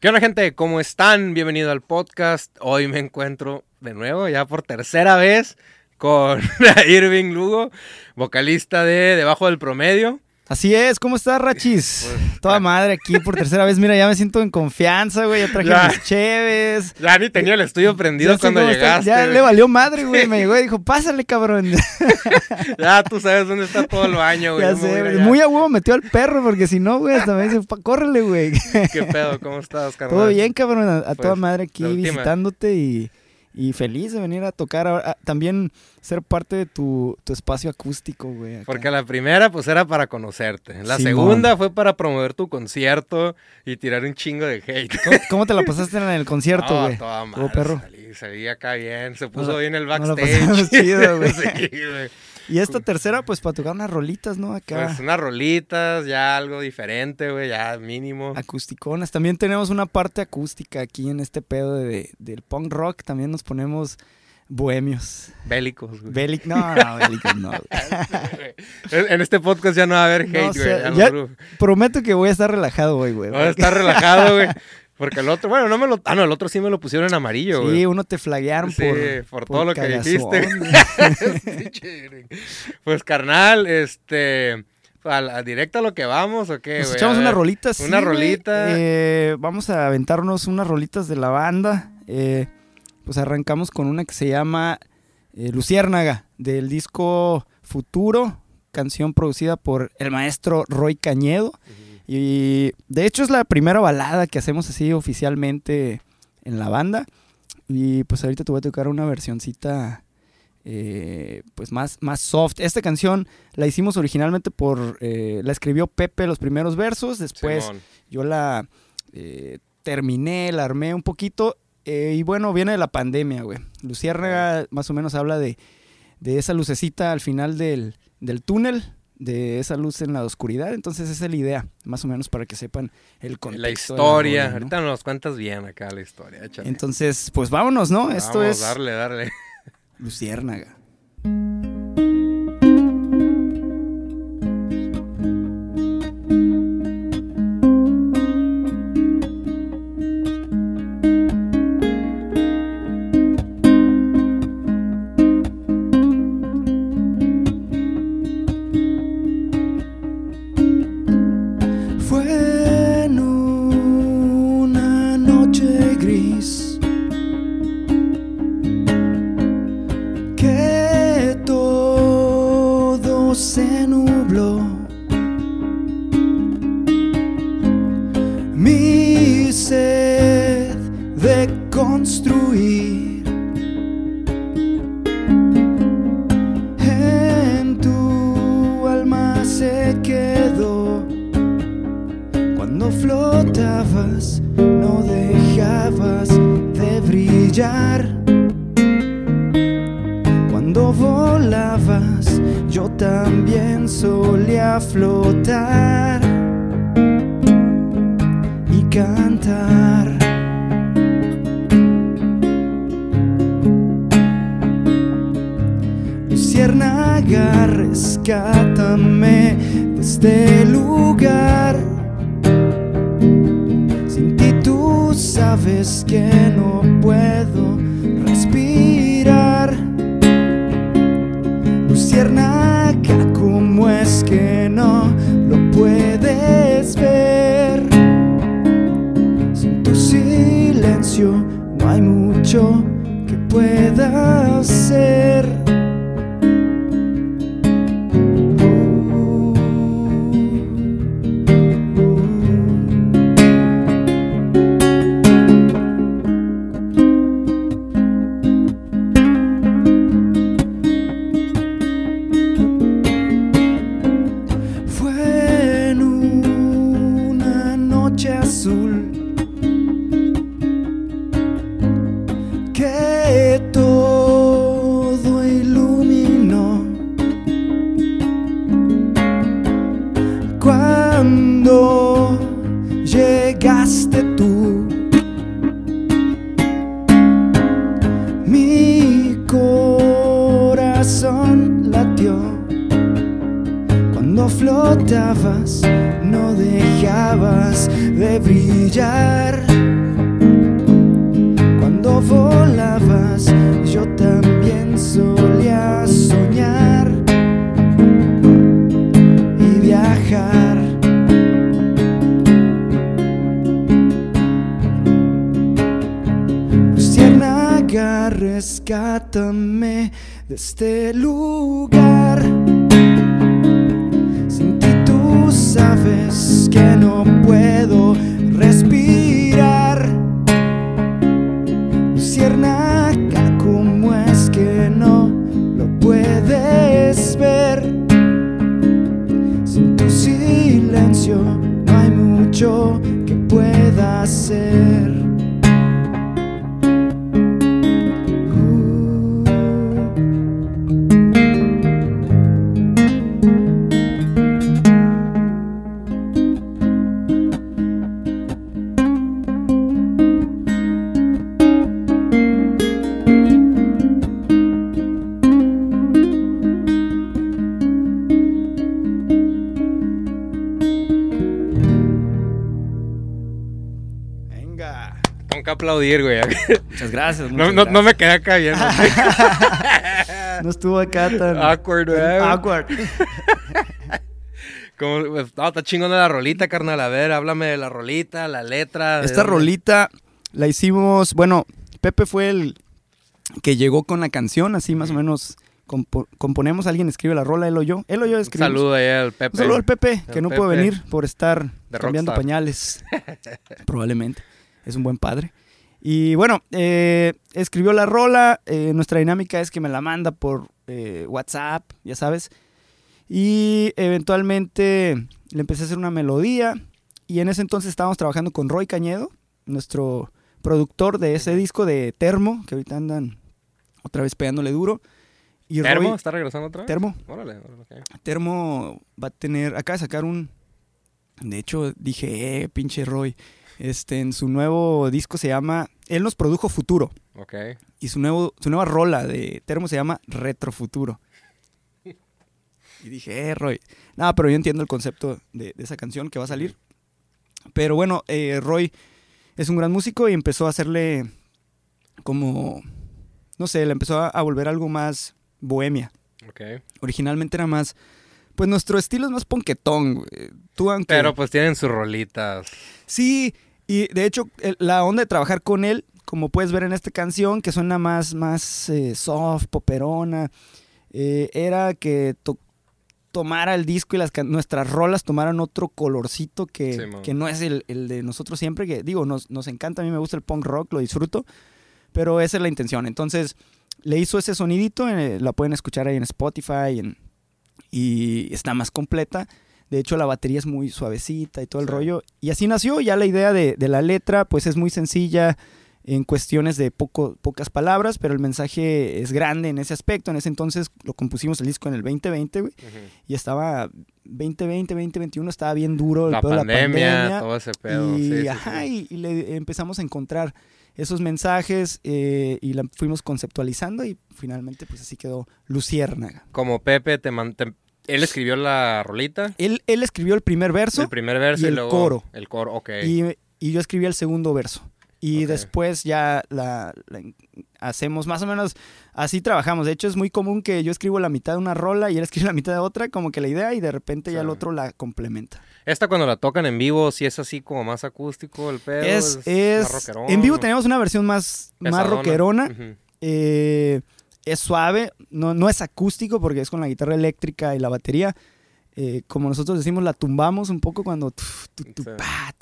¿Qué onda gente? ¿Cómo están? Bienvenido al podcast. Hoy me encuentro de nuevo, ya por tercera vez, con Irving Lugo, vocalista de Debajo del Promedio. Así es, ¿cómo estás, Rachis? Pues, Toda madre aquí por tercera vez. Mira, ya me siento en confianza, güey. Ya traje Ya. mis cheves. Ya ni tenía el estudio prendido cuando está- llegaste. Ya güey. le valió madre, güey. Me llegó y dijo, pásale, cabrón. Ya tú sabes dónde está todo el baño, güey. ya a sé, allá. Muy a huevo metió al perro, porque si no, güey, hasta me dice, "Pa- córrele, güey. ¿Qué pedo? ¿Cómo estás, carnal? Todo bien, cabrón. A, a Pues, toda madre aquí visitándote y, y feliz de venir a tocar. ahora- a- también ser parte de tu, tu espacio acústico, güey. acá. Porque la primera, pues, era para conocerte. La segunda fue para promover tu concierto y tirar un chingo de hate. ¿Cómo, cómo te la pasaste en el concierto, No, güey? toda madre, perro. Salí, salí acá bien, se puso bien el backstage. pasamos chido, güey. Sí, güey. Y esta tercera, pues, para tocar unas rolitas, ¿no? Acá. Pues unas rolitas, ya algo diferente, güey, ya mínimo. acusticonas. También tenemos una parte acústica aquí en este pedo de, del punk rock. También nos ponemos bohemios. Bélicos, güey. Bélic, no, no, bélicos no. güey. En este podcast ya no va a haber hate, No güey. ya-. Prometo que voy a estar relajado hoy, güey. Voy a estar relajado, güey. Porque el otro, bueno, no me lo. Ah, no, el otro sí me lo pusieron en amarillo, güey. Sí, uno te flaguearon Sí, por, por todo lo que dijiste. pues, carnal, este. A la, directo a lo que vamos, ¿o qué, Nos echamos A una ver, rolita, sí, Una rolita. Eh, vamos a aventarnos unas rolitas de la banda. Eh, pues arrancamos con una que se llama eh, Luciérnaga, del disco Futuro, canción producida por el maestro Roy Cañedo. Y de hecho es la primera balada que hacemos así oficialmente en la banda. Y pues ahorita te voy a tocar una versioncita eh, pues más, más soft. Esta canción la hicimos originalmente por... eh, la escribió Pepe los primeros versos, después Simón. yo la eh, terminé, la armé un poquito. eh, y bueno, viene de la pandemia, güey. Luciérnaga más o menos habla de, de esa lucecita al final del, del túnel, de esa luz en la oscuridad. Entonces esa es la idea, más o menos para que sepan el contexto. La historia. ¿no? Ahorita nos cuentas bien acá la historia. échale. Entonces, pues vámonos, ¿no? Esto es Darle, darle. Luciérnaga. Luciérnaga, rescátame de este lugar. Sin ti tú sabes que no puedo respirar. Luciérnaga, ¿cómo es que no lo puedes ver? Sin tu silencio no hay mucho que pueda hacer. corazón latió. Cuando flotabas, no dejabas de brillar. Cuando volabas, yo también solía soñar y viajar. Luciana, rescátame de este lugar. Aplaudir, güey. Muchas gracias. No, no, no me quedé acá bien. No estuvo acá tan Awkward, güey. awkward. Como, pues, no, está chingona la rolita, carnal. A ver, háblame de la rolita, la letra. Esta dónde- rolita la hicimos, bueno, Pepe fue el que llegó con la canción, así más o menos compo- componemos, alguien escribe la rola, él o yo, él o yo Un escribimos. saludo ahí al Pepe. Un saludo al Pepe, que El no pudo Pepe venir por estar cambiando pañales, probablemente. Es un buen padre. Y bueno, eh, escribió la rola, eh, nuestra dinámica es que me la manda por eh, WhatsApp, ya sabes. Y eventualmente le empecé a hacer una melodía. Y en ese entonces estábamos trabajando con Roy Cañedo, nuestro productor de ese disco de Termo, que ahorita andan otra vez pegándole duro. Y ¿Termo? Roy, ¿Está regresando otra vez? Termo, Órale, órale, ok. Termo va a tener, acaba de sacar un, de hecho dije, eh, pinche Roy, este, en su nuevo disco se llama, él nos produjo Futuro, Ok. y su, nuevo, su nueva rola de Termo se llama Retrofuturo. Y dije, eh, Roy, nada, pero yo entiendo el concepto de, de esa canción que va a salir. Pero bueno, eh, Roy es un gran músico y empezó a hacerle como, no sé, le empezó a, a volver algo más bohemia Ok. originalmente era más. Pues nuestro estilo es más ponquetón, güey. Tú, aunque. Pero pues tienen sus rolitas. Sí, y de hecho, la onda de trabajar con él, como puedes ver en esta canción, que suena más, más eh, soft, poperona, eh, era que to- tomara el disco y las nuestras rolas tomaran otro colorcito que, Sí, que no es el, el de nosotros siempre, que digo, nos, nos encanta, a mí me gusta el punk rock, lo disfruto, pero esa es la intención. Entonces, le hizo ese sonidito, eh, la pueden escuchar ahí en Spotify en- y está más completa. De hecho, la batería es muy suavecita y todo el Sí. rollo. Y así nació ya la idea de, de la letra, pues es muy sencilla en cuestiones de poco, pocas palabras, pero el mensaje es grande en ese aspecto. En ese entonces lo compusimos el disco en el 2020, güey, Ujú. y estaba 2020, 2021, estaba bien duro el La pedo de pandemia, la pandemia. todo ese pedo. Y, sí, sí, ajá, sí. y- y le empezamos a encontrar esos mensajes eh, y la fuimos conceptualizando y finalmente pues así quedó Luciérnaga. Como Pepe te, man- te- Él escribió la rolita. Él, él escribió el primer verso El primer verso y y, el luego coro. el coro, ok. y, y yo escribí el segundo verso. Y después ya la, la- hacemos más o menos así trabajamos. De hecho, es muy común que yo escribo la mitad de una rola y él escribe la mitad de otra, como que la idea, y de repente ya el otro la complementa. Esta cuando la tocan en vivo, sí es así como más acústico el pedo. Es, más es, rockerón, en vivo tenemos una versión más, más rockerona. Eh, es suave, no, no es acústico porque es con la guitarra eléctrica y la batería. Eh, como nosotros decimos, la tumbamos un poco cuando... tu, tu, pa.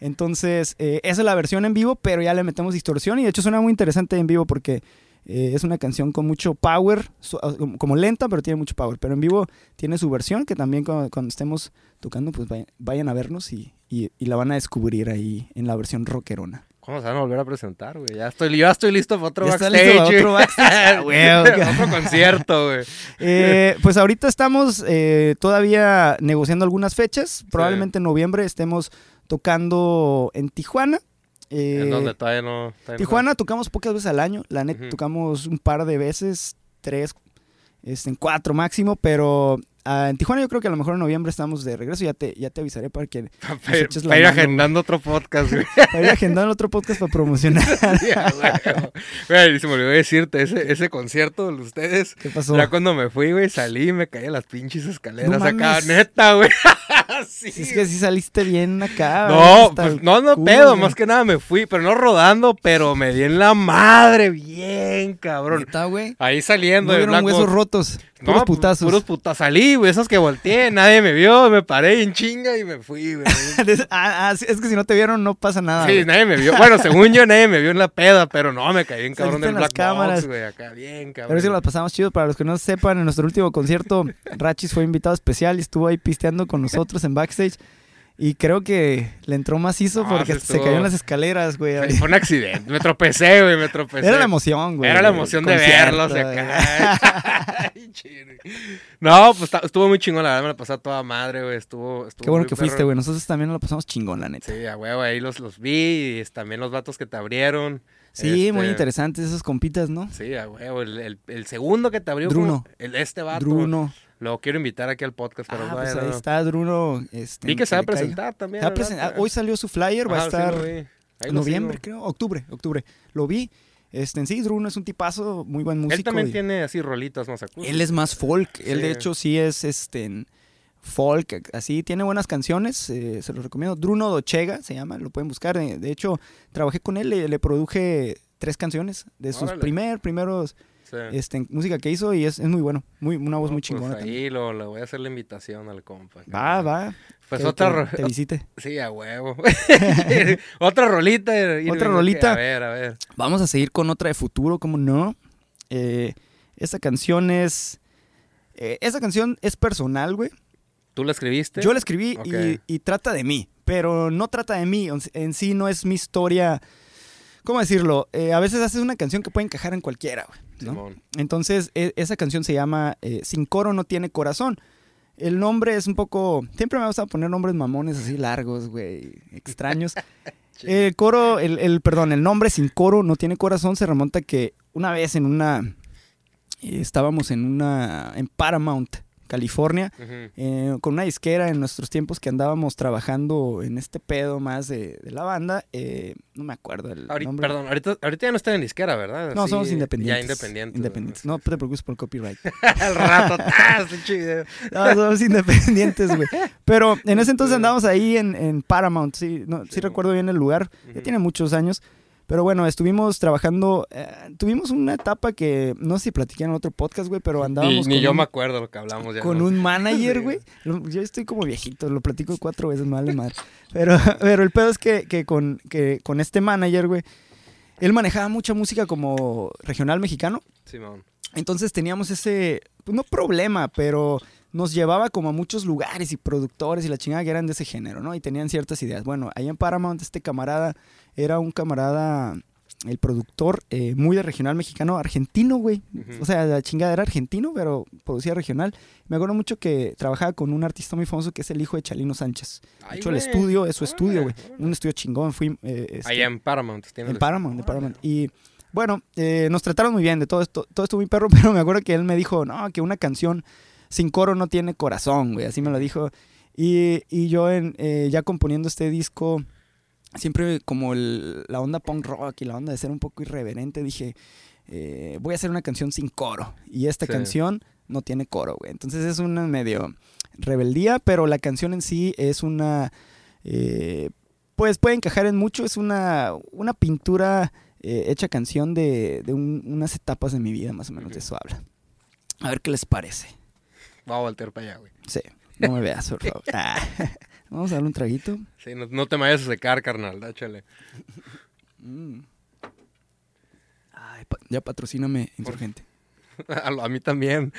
Entonces, eh, esa es la versión en vivo, pero ya le metemos distorsión y de hecho suena muy interesante en vivo porque eh, es una canción con mucho power, ah, como- como lenta, pero tiene mucho power. Pero en vivo tiene su versión que también cuando, cuando estemos tocando, pues vayan, vayan a vernos y, y- y la van a descubrir ahí en la versión rockerona. ¿Cómo se van a volver a presentar, güey? Ya estoy, yo ya estoy listo para otro Ya backstage. listo para otro backstage. Ah, güey. otro concierto, güey. Eh, pues ahorita estamos eh, todavía negociando algunas fechas. Probablemente en noviembre estemos tocando en Tijuana. Eh, en donde todavía no. todavía no- Tijuana tocamos pocas veces al año. La neta, tocamos un par de veces, tres, este, en cuatro máximo, pero Ah, en Tijuana yo creo que a lo mejor en noviembre estamos de regreso. Ya te, ya te avisaré para que Para ir, mano, agendando otro podcast, güey. para ir agendando otro podcast para promocionar. Sí, a huevo. Güey, se me olvidó decirte, ese, ese concierto de ustedes, ¿Qué pasó? ya cuando me fui, güey, salí y me caí a las pinches escaleras No acá, mames. neta, güey. sí, Si es que sí saliste bien acá. No, pues no, no culo, pedo, más que nada me fui, pero no rodando, pero me di en la madre, bien, cabrón. Ahí saliendo No de Black huesos rotos. No, Puros pu- putazos. Puros putazos. Salí, güey, esos que volteé, nadie me vio, me paré en chinga y me fui, güey. ah, ah, es que si no te vieron, no pasa nada. Sí, güey. nadie me vio. Bueno, según yo, nadie me vio en la peda, pero no, me caí bien cabrón del Black cámaras. Box, güey, acá, bien, cabrón. Pero sí las pasamos chido. Para los que no sepan, en nuestro último concierto, Rachis fue invitado especial y estuvo ahí pisteando con nosotros en backstage. Y creo que le entró macizo No, porque se estuvo- cayó en las escaleras, güey. Fue- un accidente, me tropecé, güey, me tropecé. Era la emoción, güey. Era la emoción de verlos acá. No, pues estuvo muy chingón, la verdad me la pasé a toda madre, güey. Estuvo, estuvo Qué bueno muy que perro. fuiste, güey. Nosotros también lo pasamos chingón, la neta. Sí, a huevo, ahí los, los vi y también los vatos que te abrieron. Sí, muy Este, interesantes esos compitas, ¿no? Sí, a huevo. El, el- el segundo que te abrió Druno. fue el, este vato. Druno. Lo quiero invitar aquí al podcast, pero Ah, pues ahí está Druno. Este, Vi que se va a presentar también. Se va a ¿verdad? presentar- Hoy salió su flyer, va a sí estar en noviembre, creo. Octubre, octubre. Lo vi. Este, en sí, Druno es un tipazo, muy buen músico. Él también y- tiene así rolitas más acústicas. Él es más folk. Él, de hecho, sí es este folk. Así tiene buenas canciones. eh, se los recomiendo. Druno Dochega se llama. Lo pueden buscar. eh, De hecho, trabajé con él. Le, le produje tres canciones de sus Órale. primer, primeros Sí. este, música que hizo. Y es, es muy bueno. Muy, una voz No, muy pues chingona. ahí lo, le voy a hacer la invitación al compa. Va, va. Pues que- otra, que Te visite. Sí, a huevo. otra rolita. Otra rolita. A ver, a ver. Vamos a seguir con otra de futuro, ¿cómo no? Eh, esta canción es. eh, esta canción es personal, güey. ¿Tú la escribiste? Yo la escribí y, y trata de mí, pero no trata de mí. En sí no es mi historia. ¿Cómo decirlo? Eh, a veces haces una canción que puede encajar en cualquiera, güey. Entonces, e- esa canción se llama eh, Sin coro no tiene corazón. El nombre es un poco. Siempre me gusta poner nombres mamones así largos, güey, extraños. el coro, el, el- perdón, el nombre Sin coro no tiene corazón se remonta que una vez en una. eh, estábamos en una. en Paramount, California eh, con una disquera en nuestros tiempos que andábamos trabajando en este pedo más de, de la banda. eh, no me acuerdo el Ahorita- nombre. Perdón, ahorita, ahorita ya no está en disquera, ¿verdad? No, somos independientes. Ya independientes. Independientes. No te preocupes por el copyright. Al rato, video. No, somos independientes, güey. Pero en ese entonces andábamos ahí en, en Paramount. Sí, no, sí Sí. recuerdo bien el lugar. Ya tiene muchos años. Pero bueno, estuvimos trabajando. eh, tuvimos una etapa que no sé si platiqué en otro podcast, güey, pero Ni, andábamos ni con yo un- me acuerdo lo que hablamos ya. con ¿no? un manager, güey. Yo estoy como viejito, lo platico cuatro veces, me vale madre. Pero, pero el pedo es que, que con, que con este manager, güey, él manejaba mucha música como regional mexicano. Simón. Entonces teníamos ese, pues, no problema, pero nos llevaba como a muchos lugares y productores y la chingada que eran de ese género, ¿no? Y tenían ciertas ideas. Bueno, ahí en Paramount este camarada era un camarada, el productor, eh, muy de regional mexicano, argentino, güey. O sea, la chingada era argentino, pero producía regional. Me acuerdo mucho que trabajaba con un artista muy famoso que es el hijo de Chalino Sánchez. De hecho, el estudio es su estudio, güey. Un estudio chingón. Fui, eh, este, Allá en Paramount. en Paramount, en. Paramount. Y bueno, eh, nos trataron muy bien de todo esto, todo esto muy perro, pero me acuerdo que él me dijo, no, que una canción sin coro no tiene corazón, güey, así me lo dijo. Y, y yo en, eh, ya componiendo este disco, siempre como el- la onda punk rock y la onda de ser un poco irreverente, dije, eh, voy a hacer una canción sin coro. Y esta Sí. canción no tiene coro, güey. Entonces es una medio rebeldía, pero la canción en sí es una... eh, pues puede encajar en mucho, es una, una pintura eh, hecha canción de, de un- unas etapas de mi vida, más o menos de eso habla. A ver qué les parece. Voy a voltear para allá, güey. Sí, no me veas, por favor. Ah, Vamos a darle un traguito. Sí, no, no te me vayas a secar, carnal. Dáchale. Mm. Ay, pa- ya patrocíname, insurgente. A mí también.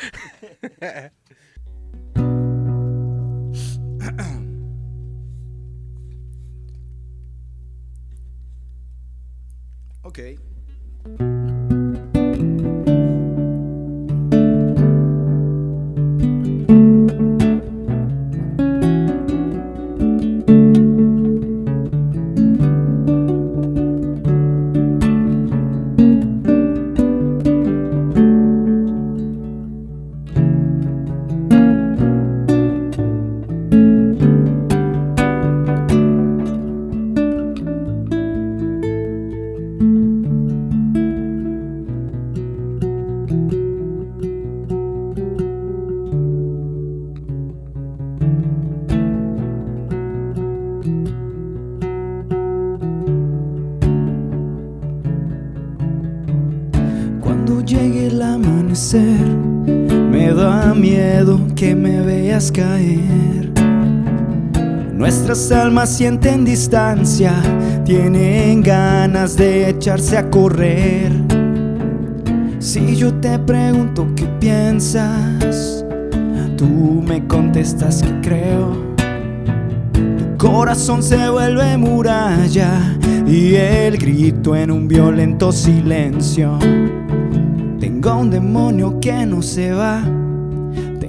Ok. Caer. Nuestras almas sienten distancia, tienen ganas de echarse a correr. Si yo te pregunto qué piensas, tú me contestas que creo. Tu corazón se vuelve muralla y el grito en un violento silencio. Tengo un demonio que no se va.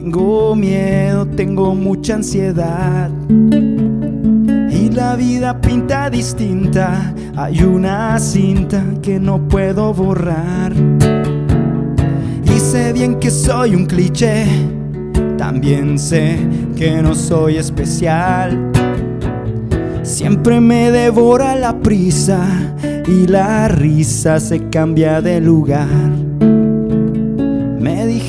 Tengo miedo, tengo mucha ansiedad. Y la vida pinta distinta. Hay una cinta que no puedo borrar. Y sé bien que soy un cliché. También sé que no soy especial. Siempre me devora la prisa y la risa se cambia de lugar.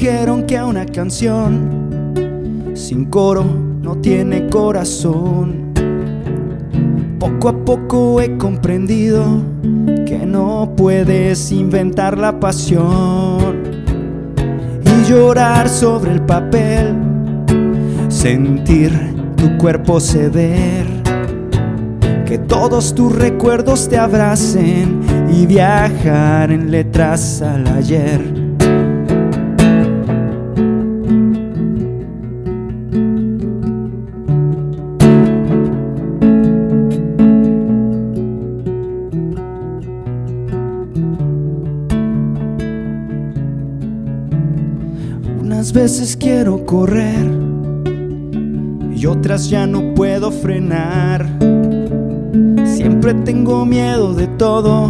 Dijeron que una canción sin coro no tiene corazón. Poco a poco he comprendido que no puedes inventar la pasión y llorar sobre el papel, sentir tu cuerpo ceder, que todos tus recuerdos te abracen y viajar en letras al ayer. Veces quiero correr y otras ya no puedo frenar. Siempre tengo miedo de todo,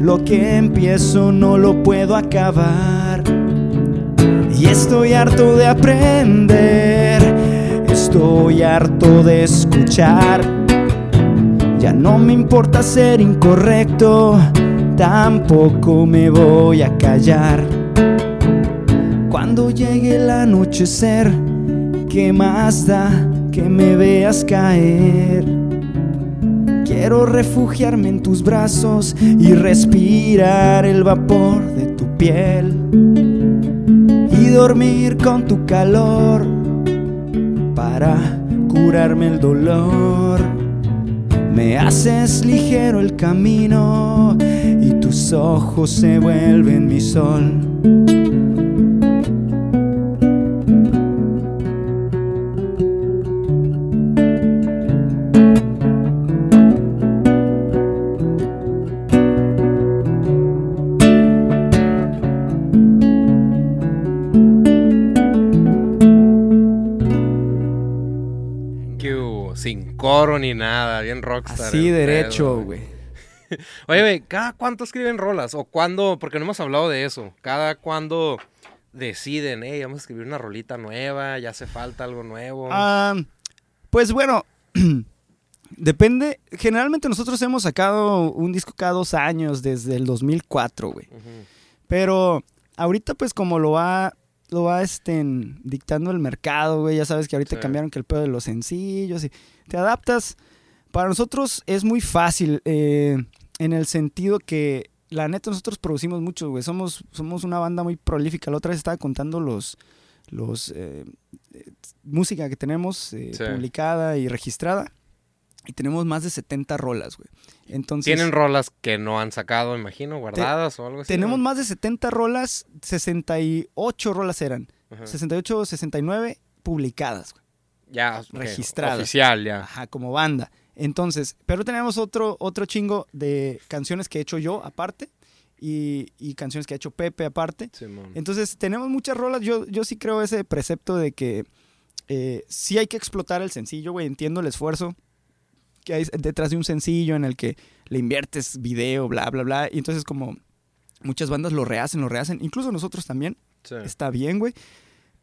lo que empiezo no lo puedo acabar. Y estoy harto de aprender, estoy harto de escuchar. Ya no me importa ser incorrecto, tampoco me voy a callar. Cuando llegue el anochecer, ¿qué más da que me veas caer? Quiero refugiarme en tus brazos y respirar el vapor de tu piel y dormir con tu calor para curarme el dolor. Me haces ligero el camino y tus ojos se vuelven mi sol. Ni nada, bien rockstar. Así derecho, güey. Oye, güey, ¿cada cuánto escriben rolas? ¿O cuándo? Porque no hemos hablado de eso. ¿Cada cuándo deciden, hey, vamos a escribir una rolita nueva, ya hace falta algo nuevo? Ah, pues bueno, depende. Generalmente nosotros hemos sacado un disco cada dos años desde el 2004, güey. Pero ahorita pues como lo va, lo va este, dictando el mercado, güey. Ya sabes que ahorita Sí. cambiaron que el pedo de los sencillos y te adaptas. Para nosotros es muy fácil eh, en el sentido que la neta nosotros producimos mucho, güey. Somos, somos una banda muy prolífica. La otra vez estaba contando los, los eh, eh, música que tenemos eh, Sí. publicada y registrada. Y tenemos más de 70 rolas, güey. Entonces, ¿Tienen rolas que no han sacado, imagino, guardadas o algo así? tenemos ¿no? más de 70 rolas, 68 rolas eran. Ajá. 68, 69 publicadas, güey. Ya, ok, registradas. Oficial, ya. Ajá, como banda. Entonces, pero tenemos otro, otro chingo de canciones que he hecho yo aparte y, y canciones que ha hecho Pepe aparte. Simón. Entonces, tenemos muchas rolas. Yo, yo sí creo ese precepto de que eh, sí hay que explotar el sencillo, güey. Entiendo el esfuerzo que hay detrás de un sencillo en el que le inviertes video, bla, bla, bla. Y entonces, como muchas bandas lo rehacen, lo rehacen. Incluso nosotros también. Sí. Está bien, güey.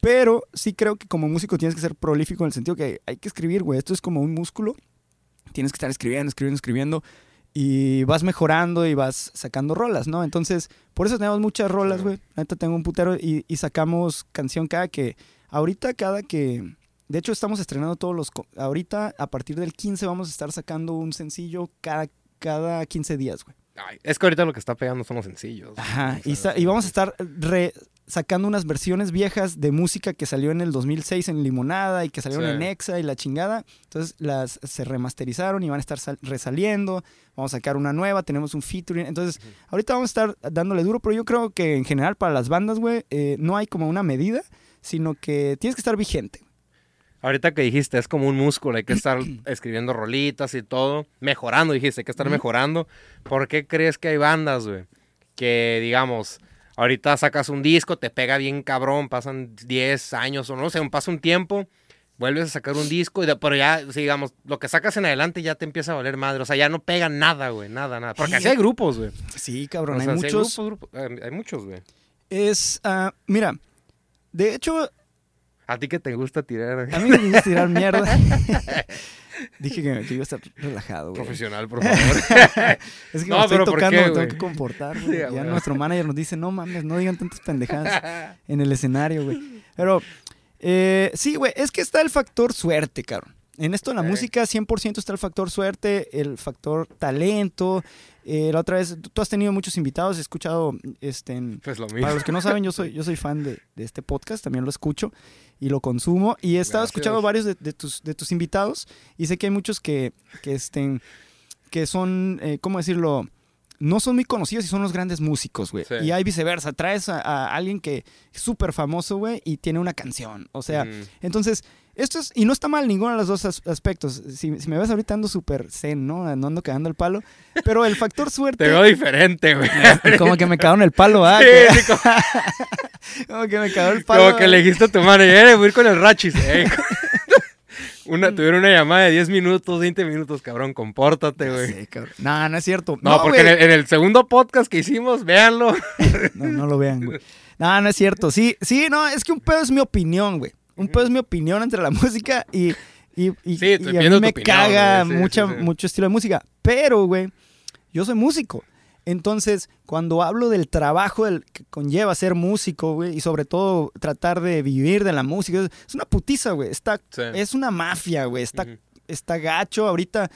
Pero sí creo que como músico tienes que ser prolífico en el sentido que hay que escribir, güey. Esto es como un músculo. Tienes que estar escribiendo, escribiendo, escribiendo. Y vas mejorando y vas sacando rolas, ¿no? Entonces, por eso tenemos muchas rolas, güey. Ahorita tengo un putero y, y sacamos canción cada que... Ahorita cada que... De hecho, estamos estrenando todos los... Ahorita, a partir del 15, vamos a estar sacando un sencillo cada, cada 15 días, güey. Ay, es que ahorita lo que está pegando son los sencillos. Ajá, y, y vamos a estar re- sacando unas versiones viejas de música que salió en el 2006 en Limonada y que salieron Sí. en Exa y la chingada. Entonces las se remasterizaron y van a estar sal- resaliendo. Vamos a sacar una nueva, tenemos un featuring. Entonces, ahorita vamos a estar dándole duro, pero yo creo que en general para las bandas, güey, eh, no hay como una medida, sino que tienes que estar vigente. Ahorita que dijiste, es como un músculo, hay que estar escribiendo rolitas y todo, mejorando, dijiste, hay que estar mejorando. ¿Por qué crees que hay bandas, güey? Que, digamos, ahorita sacas un disco, te pega bien cabrón, pasan 10 años o no sé, pasa un tiempo, vuelves a sacar un disco, y de- pero ya, digamos, lo que sacas en adelante ya te empieza a valer madre, o sea, ya no pega nada, güey, nada, nada. Porque así hay grupos, güey. Sí, O cabrón, sea, hay muchos. grupos, grupos, eh, hay muchos, güey. Es, ah, mira, de hecho, A ti que te gusta tirar a mí me gusta tirar mierda. Dije que, que iba a estar relajado, güey. profesional, por favor. Es que No, me estoy pero ¿por tocando, qué, me tengo que comportar, güey. ya nuestro manager nos dice, no mames, no digan tantas pendejadas en el escenario, güey. Pero, eh, sí, güey, es que está el factor suerte, cabrón. En esto de la Ok. música 100% está el factor suerte, el factor talento. Eh, la otra vez, tú- tú has tenido muchos invitados, he escuchado, este, en- pues lo mismo. para los que no saben, yo soy, yo soy fan de, de este podcast, también lo escucho y lo consumo. Y he estado Gracias. escuchando varios de, de tus, de tus invitados y sé que hay muchos que, que, estén, que son, eh, ¿cómo decirlo? No son muy conocidos y son los grandes músicos, güey. Sí. Y hay viceversa. Traes a, a alguien que es súper famoso, güey, y tiene una canción. O sea, Mm. entonces, esto es, y no está mal ninguno de los dos as- aspectos. Si, si me ves ahorita ando súper zen, ¿no? No ando cagando el palo. Pero el factor suerte... Te veo diferente, güey. Como que me cagaron el palo, ¿ah? Sí, sí, como, Como que me cagó el palo. como que le dijiste a tu manager, eh, voy a ir con el Rachis. eh". Una, tuvieron una llamada de 10 minutos, 20 minutos, cabrón, compórtate, güey. Sí, cabrón. No, no es cierto. No, porque en el, en el segundo podcast que hicimos, véanlo. No, no lo vean, güey. No, no es cierto. Sí, sí, no, es que un pedo es mi opinión, güey. Un pedo es mi opinión entre la música y, y, y, Sí, y a mí me opinión, caga. Sí, mucha, sí. mucho estilo de música. Pero, güey, yo soy músico. Entonces, cuando hablo del trabajo del, que conlleva ser músico, güey, y sobre todo tratar de vivir de la música, es, una putiza, güey. Está, Sí. Es una mafia, güey. Está, está gacho. Ahorita,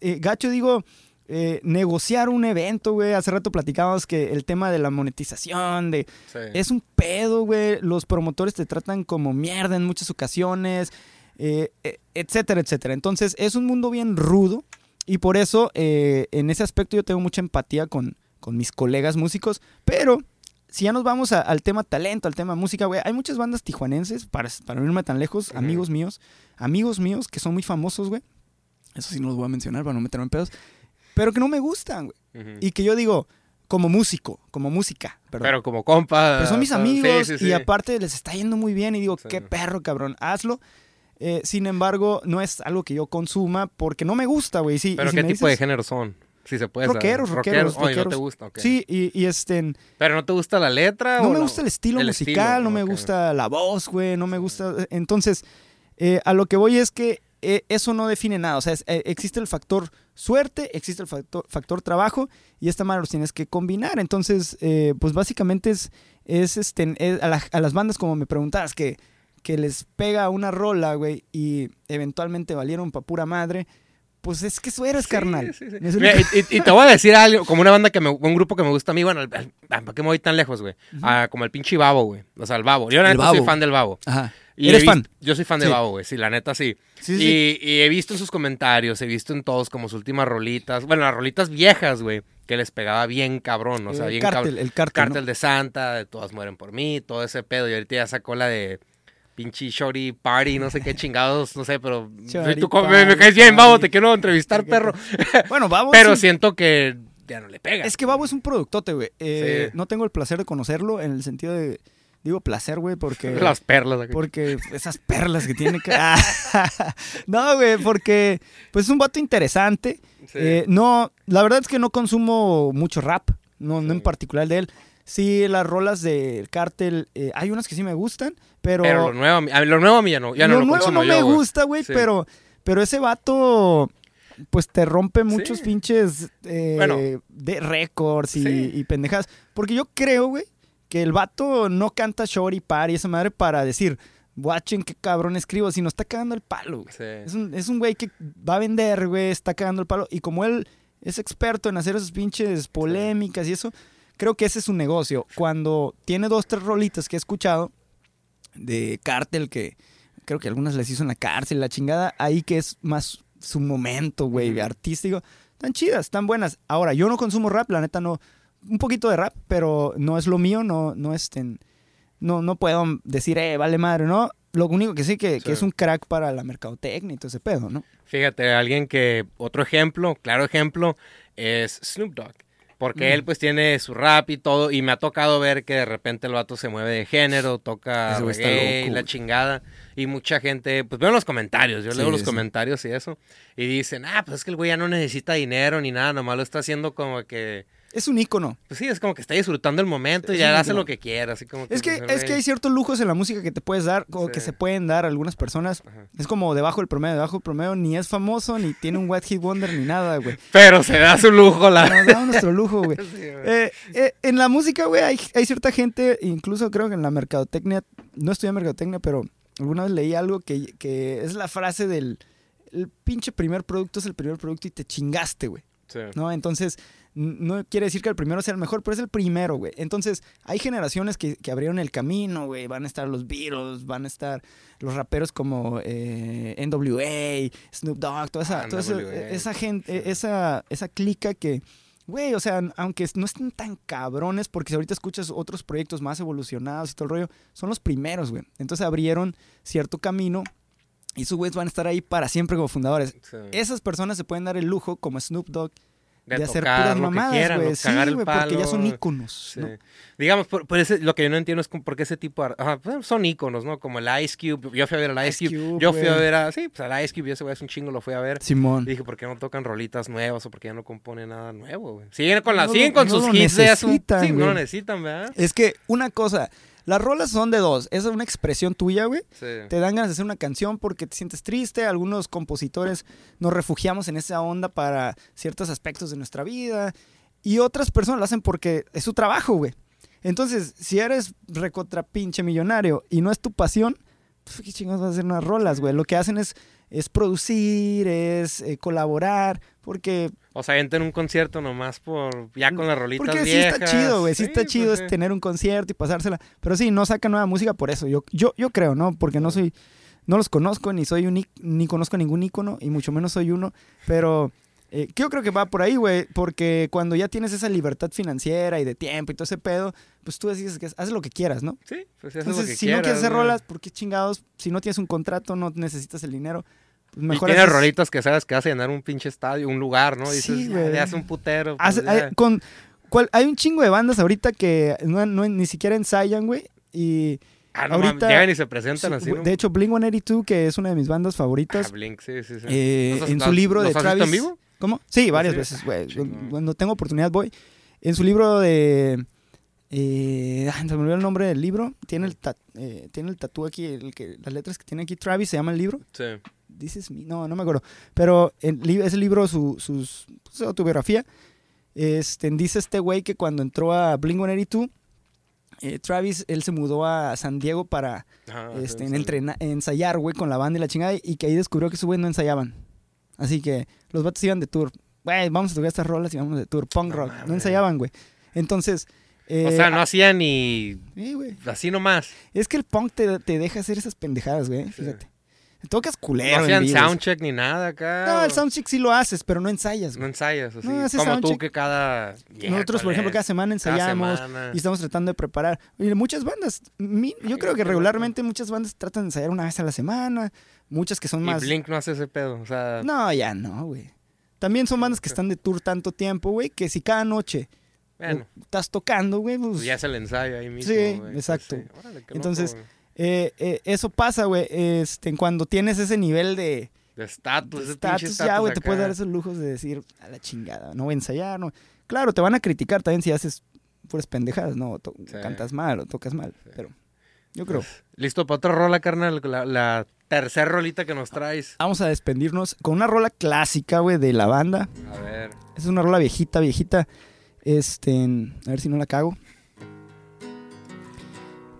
eh, gacho digo, eh, negociar un evento, güey. Hace rato platicábamos que el tema de la monetización, de... Sí. Es un pedo, güey. Los promotores te tratan como mierda en muchas ocasiones, eh, eh, etcétera, etcétera. Entonces, es un mundo bien rudo y por eso, eh, en ese aspecto, yo tengo mucha empatía con, con mis colegas músicos, pero... Si ya nos vamos a- al tema talento, al tema música, güey, hay muchas bandas tijuanenses, para, para no irme tan lejos, amigos míos, amigos míos que son muy famosos, güey. Eso sí no los voy a mencionar para no meterme en pedos. Pero que no me gustan, güey. Y que yo digo, como músico, como música, perdón. Pero como compa. Pero son mis ah, amigos sí, sí, y aparte les está yendo muy bien y digo, qué perro, cabrón, hazlo. Eh, sin embargo, no es algo que yo consuma porque no me gusta, güey. Sí, Pero si ¿qué tipo de género son? Si se puede saber. Rockeros, rockeros, Oye, no te rockeros. gusta, ok. Sí, y, y este, Pero no te gusta la letra. no o me gusta el estilo el musical, estilo, no me gusta la voz, güey, no me gusta. Entonces, eh, a lo que voy es que eh, eso no define nada. O sea, es- eh, existe el factor suerte, existe el factor, factor trabajo y esta manera los tienes que combinar. Entonces, eh, pues básicamente es, es, este, es a, la- a las bandas como me preguntabas que, que les pega una rola, güey, y eventualmente valieron pa' pura madre. Pues es que eso eres, Sí, carnal. sí, sí. Mira, y, y- te voy a decir algo, como una banda que me, un grupo que me gusta a mí, bueno, ¿para qué me voy tan lejos, güey? Ah, como el pinche Babo, güey. O sea, el Babo. Yo la neta soy fan del Babo. Ajá. Y ¿Eres fan? Yo soy fan de Sí. Babo, güey. Sí, la neta sí. Sí, sí. Y, y he visto en sus comentarios, he visto en todos como sus últimas rolitas. Bueno, las rolitas viejas, güey. Que les pegaba bien cabrón. O sea, el bien cártel, cabrón. el cártel. Cartel ¿no? de Santa, de Todas Mueren por mí, todo ese pedo. Y ahorita ya sacó la de pinche Shorty Party, no sé qué chingados, no sé, pero tú me, caes bien, babo, party. te quiero entrevistar, perro. Bueno, vamos. Pero siento que ya no le pega. Es que Babo es un productote, güey. Eh, Sí. No tengo el placer de conocerlo en el sentido de. Digo placer, güey, porque. Las perlas. acá. Porque esas perlas que tiene que. Ah, no, güey, porque. Pues es un vato interesante. Sí. Eh, no, la verdad es que no consumo mucho rap. No, no en particular de él. Sí, las rolas del cártel. eh, hay unas que sí me gustan, pero. pero lo nuevo, a mí- a mí- lo nuevo a mí ya no, ya no lo lo nuevo consumo no yo, me güey. gusta, güey, Sí. pero. Pero ese vato. Pues te rompe muchos Sí. pinches eh, Bueno. de récords y, Sí. y pendejadas. Porque yo creo, güey, que el vato no canta Shorty Party esa madre para decir, watchen qué cabrón escribo, sino está cagando el palo, güey. Sí. Es un, es un güey que va a vender, güey, está cagando el palo. Y como él es experto en hacer esas pinches polémicas y eso. Creo que ese es su negocio. Cuando tiene dos, tres rolitas que he escuchado de Cártel, que creo que algunas les hizo en la cárcel, la chingada, ahí que es más su momento, güey, artístico. Están chidas, están buenas. Ahora, yo no consumo rap, la neta no. Un poquito de rap, pero no es lo mío, no, no estén. No, no puedo decir, eh, vale madre, ¿no? Lo único que sí que, que Sí. es un crack para la mercadotecnia y todo ese pedo, ¿no? Fíjate, alguien que, otro ejemplo, claro ejemplo, es Snoop Dogg. Porque Mm. él pues tiene su rap y todo, y me ha tocado ver que de repente el vato se mueve de género, toca reggae y la chingada. Y mucha gente, pues veo los comentarios, yo Sí, leo los sí. comentarios y eso, y dicen, ah, pues es que el güey ya no necesita dinero ni nada, nomás lo está haciendo como que, Es un ícono. pues sí, es como que está disfrutando el momento y ya hace lo que quiera, así como que... Es que, es que hay ciertos lujos en la música que te puedes dar, o que se pueden dar a algunas personas. Ajá. Es como debajo del promedio, debajo del promedio, ni es famoso, ni tiene un White Hit Wonder, ni nada, güey. Pero se da su lujo la... Nos damos nuestro lujo, güey. Sí. Eh, eh, en la música, güey, hay, hay cierta gente, incluso creo que en la mercadotecnia, no estudié mercadotecnia, pero alguna vez leí algo que, que es la frase del, el pinche primer producto es el primer producto y te chingaste, güey. Sí. ¿no? Entonces, no quiere decir que el primero sea el mejor, pero es el primero, güey. Entonces, hay generaciones que, que abrieron el camino, güey. Van a estar los Beatles, van a estar los raperos como eh, NWA, Snoop Dogg, toda esa, Ah, toda esa, gente, esa, esa clica que, güey, o sea, aunque no estén tan cabrones, porque si ahorita escuchas otros proyectos más evolucionados y todo el rollo, son los primeros, güey. Entonces abrieron cierto camino y sus güeyes van a estar ahí para siempre como fundadores. Sí. Esas personas se pueden dar el lujo, como Snoop Dogg, de, hacer tocar puras lo que mamadas, quieran. ¿no? Sí, Cagar el güey, porque ya son palo. íconos, Sí. ¿no? Digamos, por, por ese, lo que yo no entiendo es por qué ese tipo de... ajá, pues, son íconos, ¿no? Como el Ice Cube. Yo fui a ver al Ice, Ice Cube. Cube, Yo fui a ver a... Sí, pues al Ice Cube. ese güey es un chingo, lo fui a ver. Simón. Y dije, ¿por qué no tocan rolitas nuevas o por qué ya no componen nada nuevo, güey? Siguen con, la, No siguen lo- con no sus hits de hace Sí, no lo necesitan, ¿verdad? Es que una cosa, las rolas son de dos. Esa es una expresión tuya, güey. Sí. Te dan ganas de hacer una canción porque te sientes triste. Algunos compositores nos refugiamos en esa onda para ciertos aspectos de nuestra vida. Y otras personas lo hacen porque es su trabajo, güey. Entonces, si eres recontra pinche millonario y no es tu pasión, pues qué chingados vas a hacer unas rolas, güey. Lo que hacen es, es producir, es eh, colaborar, porque O sea, entran en un concierto nomás por... Ya con las rolitas porque sí viejas. está chido, güey. Sí, está pues, chido sí. es tener un concierto y pasársela. Pero sí, no saca nueva música por eso. Yo, yo, yo creo, ¿no? Porque no soy. No los conozco, ni soy un ni conozco ningún ícono, y mucho menos soy uno. Pero eh, yo creo que va por ahí, güey. Porque cuando ya tienes esa libertad financiera y de dices todo ese pedo, pues tú decides que haces lo que quieras, ¿no? Sí, pues eso es lo Entonces, que si no quieres hacer rolas, ¿por qué chingados? Si no tienes un contrato, no necesitas el dinero. Pues Y mejor tienes haces- rolitas que sabes que vas a llenar un pinche estadio, un lugar, ¿no? Dices, Sí, güey. le hace un putero. pues, Hace- eh, con, cual- hay un chingo de bandas ahorita que no, no- ni siquiera ensayan, güey. Y Ah, no ahorita- llegan y se presentan sí, así. güey, ¿no? de hecho, Blink 182, que es una de mis bandas Ah, favoritas, Blink, sí, sí, sí. eh, ¿Los has- en su libro de Travis. en vivo? ¿Cómo? Sí, varias sí? veces, güey. Cuando tengo oportunidad voy. En su libro de. Eh, se me olvidó el nombre del libro. Tiene el, eh, tiene el tatú aquí, el que, las letras que tiene aquí Travis, se llama el libro. Sí. Dices mi, no, no me acuerdo. Pero el, ese libro, su, sus, su autobiografía, este, dice este güey que cuando entró a Blink 182, eh, Travis, él se mudó a San Diego para Ajá, este, en entrena- ensayar, güey, con la banda y la chingada, y que ahí descubrió que su güey no ensayaban. Así que los vatos iban de tour. Güey, vamos a tocar estas rolas y vamos de tour. Punk rock. No ensayaban, güey. Entonces. eh, O sea, no hacía ni sí, güey. así nomás. Es que el punk te, te deja hacer esas pendejadas, güey. Sí. Tocas No culero. en hacían soundcheck ni nada acá. No, el soundcheck sí lo haces, pero no ensayas, No güey. ensayas así. No, como tú que cada. Nosotros, por ejemplo, cada semana cada ensayamos semana. y estamos tratando de preparar. Oye, muchas bandas, mi- yo Ay, creo que regularmente muchas bandas tratan de ensayar una vez a la semana. Muchas que son Y más. Blink no hace ese pedo. O sea, No, ya no, güey. También son bandas que están de tour tanto tiempo, güey, que si cada noche bueno, estás tocando, güey, pues, pues ya es el ensayo ahí mismo. Sí, güey. exacto. Sí. Órale, Entonces, loco. Eh, eh, eso pasa, güey, este, cuando tienes ese nivel de de estatus, de estatus, ya, güey, te puedes dar esos lujos de decir, a la chingada, no voy a ensayar, no. Claro, te van a criticar también si haces puras pendejadas, no, Sí. cantas mal o tocas mal, pero yo creo. Listo para otra rola, carnal. La, la tercer rolita que nos traes. Vamos a despedirnos con una rola clásica, güey, de la banda. A ver. Es una rola viejita, viejita. Este, a ver si no la cago.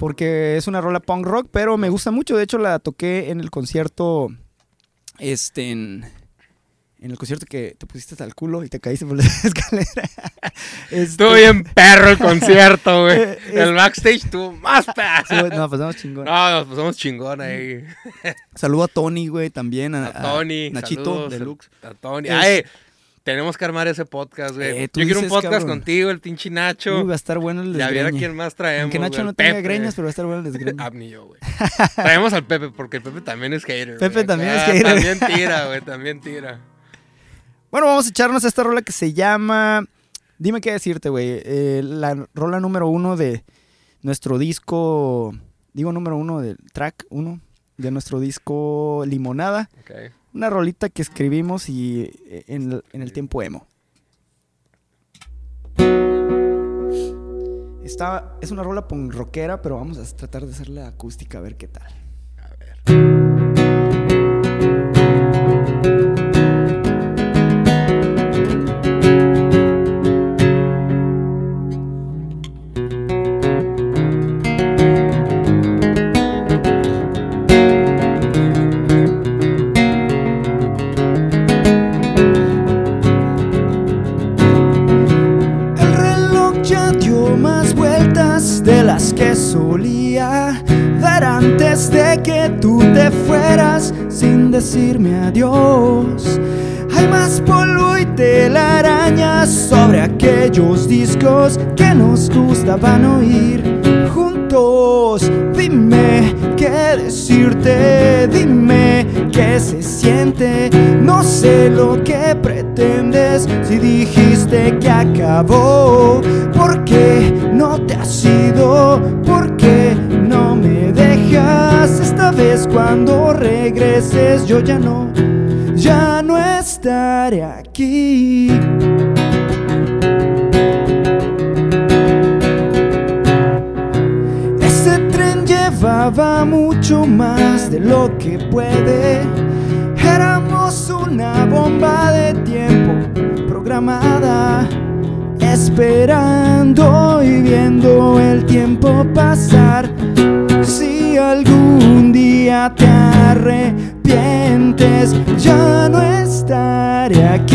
Porque es una rola punk rock, pero me gusta mucho. De hecho, la toqué en el concierto. Este, en, en el concierto que te pusiste hasta el culo y te caíste por la escalera. Este, Estuvo bien perro el concierto, güey. Eh, El backstage estuvo más sí, perro. güey, no, pasamos chingón. No, nos pusimos chingón ahí. Saludo a Tony, güey, también. A, A Tony, a Nachito, saludos, Deluxe. A Tony. Es- Ay, tenemos que armar ese podcast, güey. Eh, Yo quiero un podcast cabrón. contigo, el pinche Nacho. Uy, va a estar bueno el ya viera quién más traemos. Aunque Nacho no tenga Pepe. greñas, pero va a estar bueno el desgreñe. Ah, ni yo, güey. Traemos al Pepe, porque el Pepe también es hater. Pepe también es Ah, hater. También tira, güey, también tira. Bueno, vamos a echarnos esta rola que se llama. Dime qué decirte, güey. Eh, la rola número uno de nuestro disco. Digo número uno del track uno de nuestro disco Limonada. Ok. Una rolita que escribimos y eh, en, en el tiempo emo. Está, es una rola punk rockera, pero vamos a tratar de hacerla acústica a ver qué tal. A ver. Decirme adiós. Hay más polvo y telarañas sobre aquellos discos que nos gustaban oír juntos. Dime qué decirte, dime qué se siente. No sé lo que pretendes si dijiste que acabó. ¿Por qué no te has ido? ¿Por qué no me dejas? Esta vez cuando yo ya no, ya no estaré aquí. Ese tren llevaba mucho más de lo que puede. Éramos una bomba de tiempo programada, esperando y viendo el tiempo pasar. Si algún día te arrepientes, estaré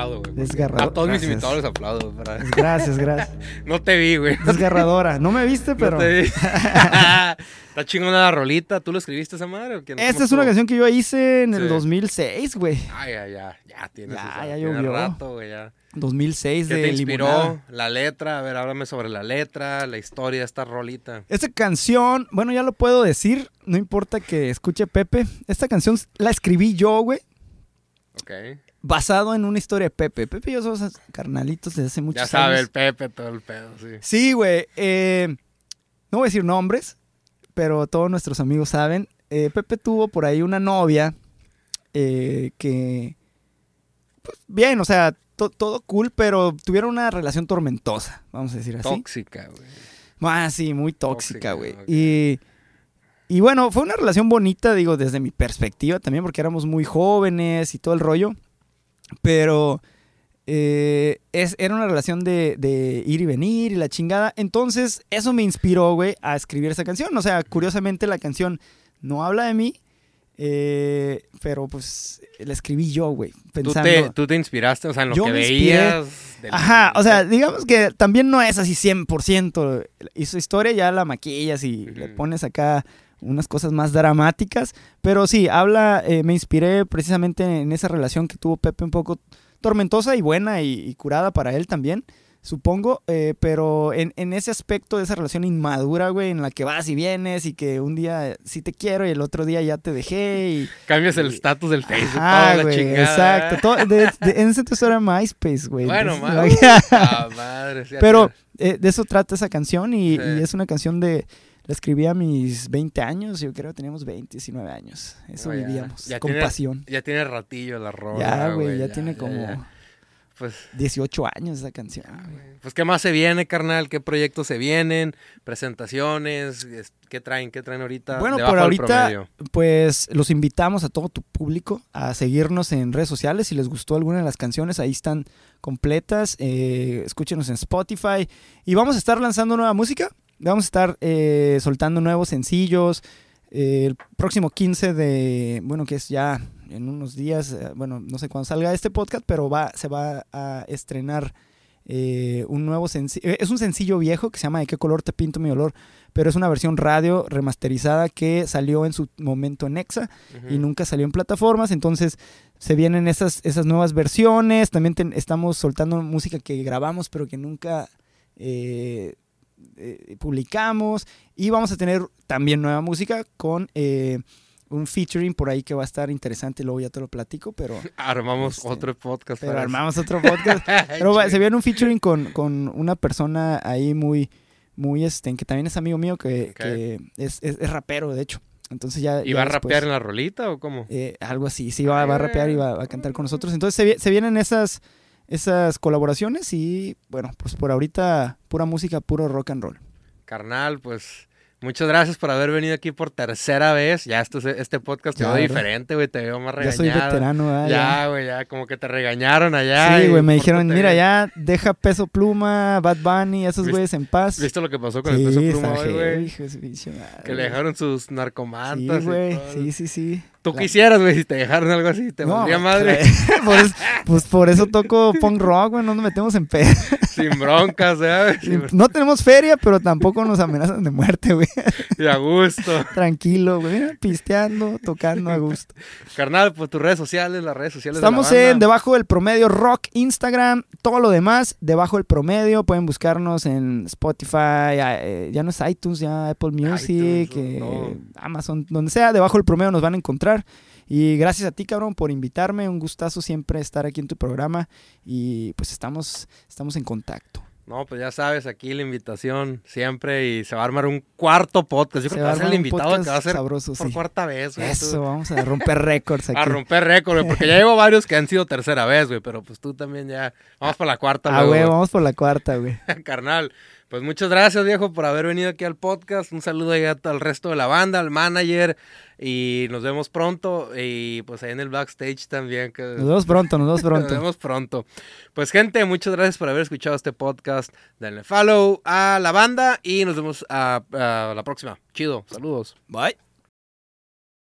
aplaudo, güey. A todos mis invitados les aplaudo. para- Gracias, gracias. No te vi, güey. Desgarradora. No me viste, pero. No te vi. Está chingona la rolita. ¿Tú lo escribiste esa madre o? Esta ¿Cómo es una canción que yo hice en el Sí. 2006, güey. Ay, ya, ya. Ya tienes. Ya, esa- ya llovió. rato, güey, ya. 2006 ¿Qué de te inspiró? Limonada. La letra. A ver, háblame sobre la letra, la historia de esta rolita. Esta canción, bueno, ya lo puedo decir, no importa que escuche Pepe. Esta canción la escribí yo, güey, Ok. Basado en una historia de Pepe. Pepe y yo somos carnalitos desde hace muchos Ya sabe años. el Pepe, todo el pedo, sí. Sí, güey. eh, no voy a decir nombres, pero todos nuestros amigos saben. Eh, Pepe tuvo por ahí una novia eh, que, pues, bien, o sea, to- todo cool, pero tuvieron una relación tormentosa, vamos a decir así. Tóxica, güey. Ah, sí, muy tóxica, güey. Y, y bueno, fue una relación bonita, digo, desde mi perspectiva también, porque éramos muy jóvenes y todo el rollo. Pero eh, es, era una relación de, de ir y venir y la chingada. Entonces, eso me inspiró, güey, a escribir esa canción. O sea, curiosamente la canción no habla de mí, eh, pero pues la escribí yo, güey, ¿Tú pensando... te, tú te inspiraste, o sea, en lo Yo que veías. del- Ajá, o sea, digamos que también no es así 100%. Hizo historia, ya la maquillas y le pones acá unas cosas más dramáticas. Pero sí, habla, eh, me inspiré precisamente en esa relación que tuvo Pepe un poco tormentosa y buena y, y curada para él también, supongo, eh, pero en, en ese aspecto de esa relación inmadura, güey, en la que vas y vienes y que un día sí te quiero y el otro día ya te dejé y... Cambias el estatus del Facebook, Ah, toda la güey, chingada. exacto. todo- de- de- en ese entonces era MySpace, güey. Bueno, entonces, ma- ah, madre. sí, Pero eh, de eso trata esa canción y, Sí. y es una canción de... La escribí a mis 20 años, yo creo que teníamos 20, 19 años. Eso vivíamos, ya con tiene- pasión. Ya tiene ratillo la rola. Ya, güey, ya, tiene como. Pues, 18 años esa canción. pues, ¿qué más se viene, carnal? ¿Qué proyectos se vienen? ¿Presentaciones? Es- ¿Qué traen? ¿Qué traen ahorita? Bueno, por ahorita, pues los invitamos a todo tu público a seguirnos en redes sociales. Si les gustó alguna de las canciones, ahí están completas. Eh, escúchenos en Spotify. Y vamos a estar lanzando nueva música. Vamos a estar eh, soltando nuevos sencillos. Eh, el próximo 15 de, bueno, que es ya en unos días, eh, bueno, no sé cuándo salga este podcast, pero va, se va a estrenar eh, un nuevo sencillo. Es un sencillo viejo que se llama ¿De qué color te pinto mi olor? Pero es una versión radio remasterizada que salió en su momento en Exa y nunca salió en plataformas. Entonces se vienen esas, esas nuevas versiones. También estamos soltando música que grabamos pero que nunca eh, eh, publicamos. Y vamos a tener también nueva música con eh, un featuring por ahí que va a estar interesante. Luego ya te lo platico, pero, Armamos Este, otro podcast. pero armamos otro podcast. Pero va- se viene un featuring con, con una persona ahí muy, muy, este, que también es amigo mío, que, es, es- es rapero, de hecho. Entonces ya... ¿Y va a rapear en la rolita o cómo? eh, algo así, sí, va, va a rapear y va, va a cantar con nosotros. Entonces se, se vienen esas, esas colaboraciones y, bueno, pues por ahorita pura música, puro rock and roll. Carnal, pues muchas gracias por haber venido aquí por tercera vez. Ya esto, este podcast te Ya, veo diferente, güey. Te veo más Ya regañado. soy veterano, ¿verdad? Ya, güey, ya como que te regañaron allá. Sí, güey, me dijeron, mira, bien". ya deja Peso Pluma, Bad Bunny, esos ¿Viste- güeyes en paz. ¿Viste lo que pasó con sí, el peso pluma hoy, güey? Que le dejaron sus Sí, narcomantas. y güey, sí, sí, sí. ¿Tú La- quisieras, güey, si te dejaron algo así? ¿Te No, madre? por eso, pues por eso toco punk rock, güey, no nos metemos en pedo. Sin broncas, ¿sabes? No tenemos feria, pero tampoco nos amenazan de muerte, güey. Y a gusto. Tranquilo, güey, pisteando, tocando a gusto. Carnal, pues tus redes sociales, las redes sociales de la Estamos banda. en Debajo del Promedio Rock, Instagram, todo lo demás, Debajo del Promedio. Pueden buscarnos en Spotify, eh, ya no es iTunes, ya Apple Music, iTunes, eh, no. Amazon, donde sea, Debajo del Promedio nos van a encontrar. Y gracias a ti, cabrón, por invitarme. Un gustazo siempre estar aquí en tu programa. Y pues estamos, estamos en contacto. No, pues ya sabes, aquí la invitación siempre y se va a armar un cuarto podcast. Yo Se creo que va a ser el invitado que va a ser sabroso, por sí. cuarta vez, güey. Eso, Tú- vamos a romper récords aquí. A romper récord, güey, porque ya llevo varios que han sido tercera vez, güey, pero pues tú también ya... Vamos por la cuarta, Ah, güey, güey. vamos por la cuarta, güey. Carnal, pues muchas gracias, viejo, por haber venido aquí al podcast. Un saludo ahí a- al resto de la banda, al manager, y nos vemos pronto. Y pues ahí en el backstage también. Que Nos vemos pronto, nos vemos Nos pronto. vemos pronto. Pues gente, muchas gracias por haber escuchado este podcast. Denle follow a la banda y nos vemos a, a la próxima. Chido, saludos. Bye.